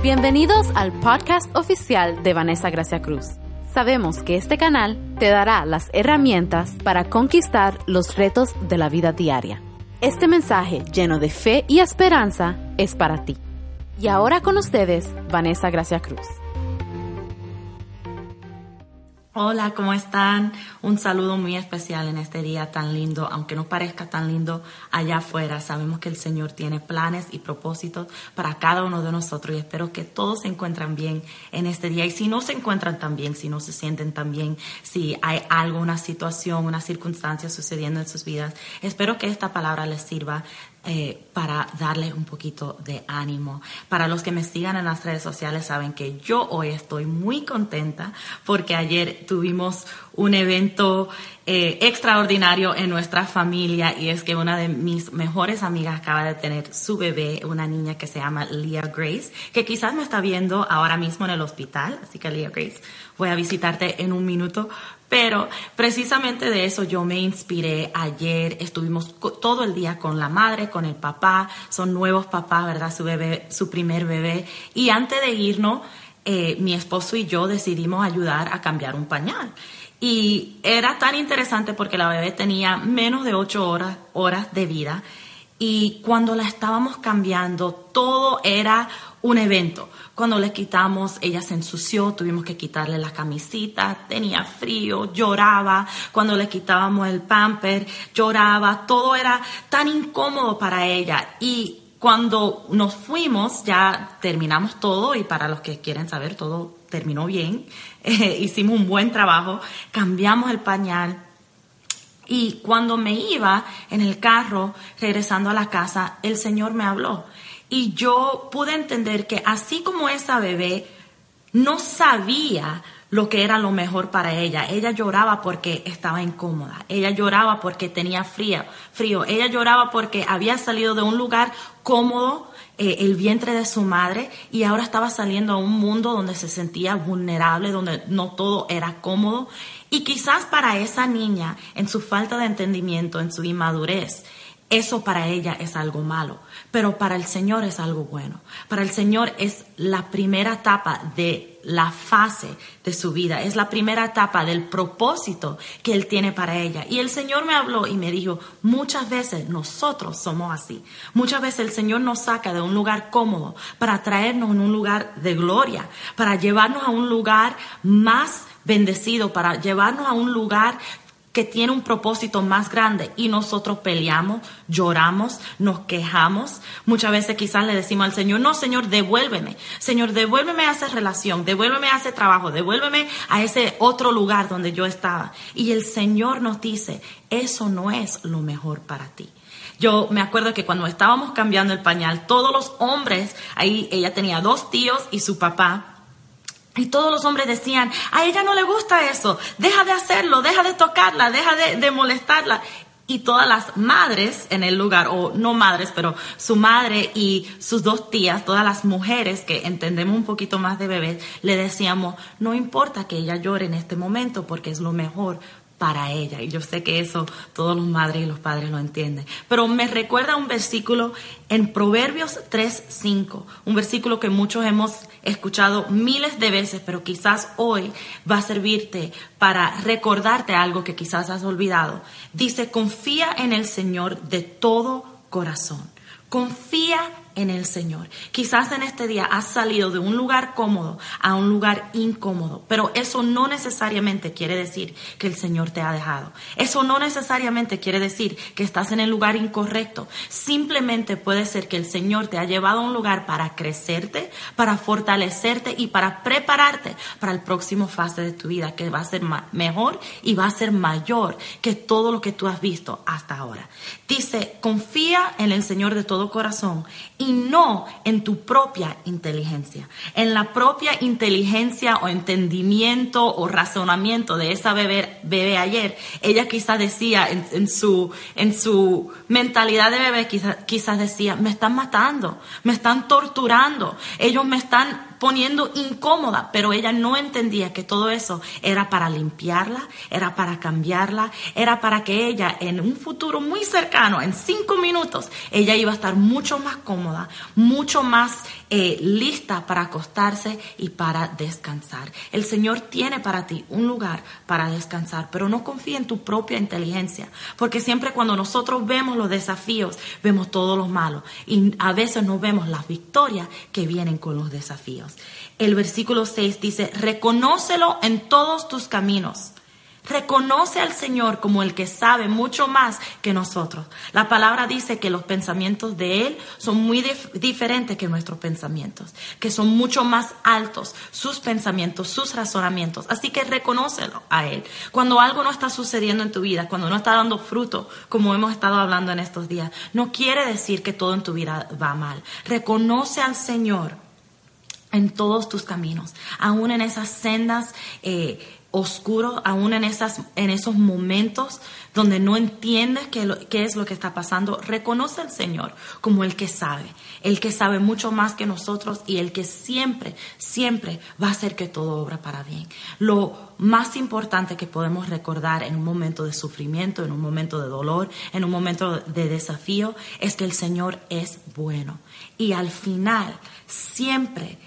Bienvenidos al podcast oficial de Vanessa Gracia Cruz. Sabemos que este canal te dará las herramientas para conquistar los retos de la vida diaria. Este mensaje lleno de fe y esperanza es para ti. Y ahora con ustedes, Vanessa Gracia Cruz. Hola, ¿cómo están? Un saludo muy especial en este día tan lindo, aunque no parezca tan lindo allá afuera. Sabemos que el Señor tiene planes y propósitos para cada uno de nosotros y espero que todos se encuentren bien en este día. Y si no se encuentran tan bien, si no se sienten tan bien, si hay algo, una situación, una circunstancia sucediendo en sus vidas, espero que esta palabra les sirva eh, para darles un poquito de ánimo. Para los que me sigan en las redes sociales saben que yo hoy estoy muy contenta porque ayer tuvimos un evento eh, extraordinario en nuestra familia y es que una de mis mejores amigas acaba de tener su bebé, una niña que se llama Leah Grace, que quizás me está viendo ahora mismo en el hospital, así que Leah Grace, voy a visitarte en un minuto, pero precisamente de eso yo me inspiré ayer. Estuvimos todo el día con la madre, con el papá. Son nuevos papás, ¿verdad? Su bebé, su primer bebé. Y antes de irnos, eh, mi esposo y yo decidimos ayudar a cambiar un pañal. Y era tan interesante porque la bebé tenía menos de ocho horas, horas de vida. Y cuando la estábamos cambiando, todo era un evento. Cuando le quitamos, ella se ensució, tuvimos que quitarle la camisita, tenía frío, lloraba. Cuando le quitábamos el pamper, lloraba. Todo era tan incómodo para ella. Y cuando nos fuimos, ya terminamos todo y para los que quieren saber, todo terminó bien. Eh, hicimos un buen trabajo, cambiamos el pañal. Y cuando me iba en el carro regresando a la casa, el Señor me habló y yo pude entender que así como esa bebé no sabía lo que era lo mejor para ella. Ella lloraba porque estaba incómoda. Ella lloraba porque tenía frío. frío. Ella lloraba porque había salido de un lugar cómodo, eh, el vientre de su madre, y ahora estaba saliendo a un mundo donde se sentía vulnerable, donde no todo era cómodo. Y quizás para esa niña, en su falta de entendimiento, en su inmadurez, eso para ella es algo malo, pero para el Señor es algo bueno. Para el Señor es la primera etapa de la fase de su vida, es la primera etapa del propósito que Él tiene para ella. Y el Señor me habló y me dijo, muchas veces nosotros somos así. Muchas veces el Señor nos saca de un lugar cómodo para traernos en un lugar de gloria, para llevarnos a un lugar más bendecido, para llevarnos a un lugar que tiene un propósito más grande y nosotros peleamos, lloramos, nos quejamos. Muchas veces quizás le decimos al Señor, no, Señor, devuélveme. Señor, devuélveme a esa relación, devuélveme a ese trabajo, devuélveme a ese otro lugar donde yo estaba. Y el Señor nos dice, eso no es lo mejor para ti. Yo me acuerdo que cuando estábamos cambiando el pañal, todos los hombres, ahí ella tenía dos tíos y su papá, y todos los hombres decían, a ella no le gusta eso, deja de hacerlo, deja de tocarla, deja de, molestarla. Y todas las madres en el lugar, o no madres, pero su madre y sus dos tías, todas las mujeres que entendemos un poquito más de bebés, le decíamos, no importa que ella llore en este momento porque es lo mejor para ella. Y yo sé que eso todos los madres y los padres lo entienden. Pero me recuerda un versículo en Proverbios 3:5, un versículo que muchos hemos escuchado miles de veces, pero quizás hoy va a servirte para recordarte algo que quizás has olvidado. Dice, confía en el Señor de todo corazón. Confía en el Señor. Quizás en este día has salido de un lugar cómodo a un lugar incómodo, pero eso no necesariamente quiere decir que el Señor te ha dejado. Eso no necesariamente quiere decir que estás en el lugar incorrecto. Simplemente puede ser que el Señor te ha llevado a un lugar para crecerte, para fortalecerte y para prepararte para el próximo fase de tu vida que va a ser mejor y va a ser mayor que todo lo que tú has visto hasta ahora. Dice, confía en el Señor de todo corazón y y no en tu propia inteligencia. En la propia inteligencia o entendimiento o razonamiento de esa bebé, bebé ayer, ella quizás decía en, su, en su mentalidad de bebé, quizás, quizás decía, me están matando, me están torturando, ellos me están poniendo incómoda, pero ella no entendía que todo eso era para limpiarla, era para cambiarla, era para que ella en un futuro muy cercano, en cinco minutos, ella iba a estar mucho más cómoda, mucho más eh, lista para acostarse y para descansar. El Señor tiene para ti un lugar para descansar, pero no confía en tu propia inteligencia, porque siempre cuando nosotros vemos los desafíos, vemos todo lo malo y a veces no vemos las victorias que vienen con los desafíos. El versículo 6 dice, reconócelo en todos tus caminos Reconoce al Señor como el que sabe mucho más que nosotros. La palabra dice que los pensamientos de Él son muy diferentes que nuestros pensamientos, que son mucho más altos sus pensamientos, sus razonamientos. Así que reconócelo a Él. Cuando algo no está sucediendo en tu vida, cuando no está dando fruto, como hemos estado hablando en estos días, no quiere decir que todo en tu vida va mal. Reconoce al Señor en todos tus caminos, aún en esas sendas. Eh, oscuro, aún en, esas, en esos momentos donde no entiendes qué, es lo que está pasando, reconoce al Señor como el que sabe, el que sabe mucho más que nosotros y el que siempre, siempre va a hacer que todo obra para bien. Lo más importante que podemos recordar en un momento de sufrimiento, en un momento de dolor, en un momento de desafío, es que el Señor es bueno. Y al final, siempre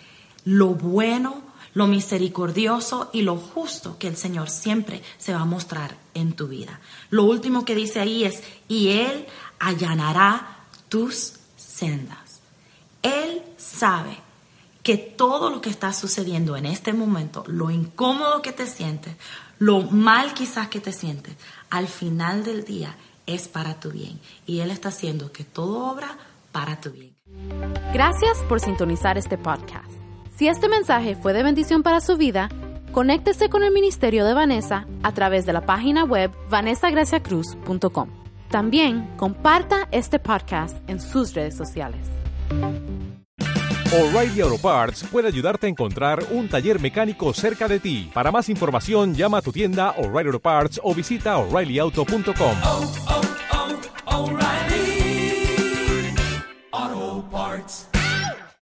lo bueno, lo misericordioso y lo justo que el Señor siempre se va a mostrar en tu vida. Lo último que dice ahí es, y Él allanará tus sendas. Él sabe que todo lo que está sucediendo en este momento, lo incómodo que te sientes, lo mal quizás que te sientes, al final del día es para tu bien. Y Él está haciendo que todo obra para tu bien. Gracias por sintonizar este podcast. Si este mensaje fue de bendición para su vida, conéctese con el Ministerio de Vanessa a través de la página web vanessagraciacruz.com. También comparta este podcast en sus redes sociales. O'Reilly Auto Parts puede ayudarte a encontrar un taller mecánico cerca de ti. Para más información, llama a tu tienda O'Reilly Auto Parts o visita oreillyauto.com.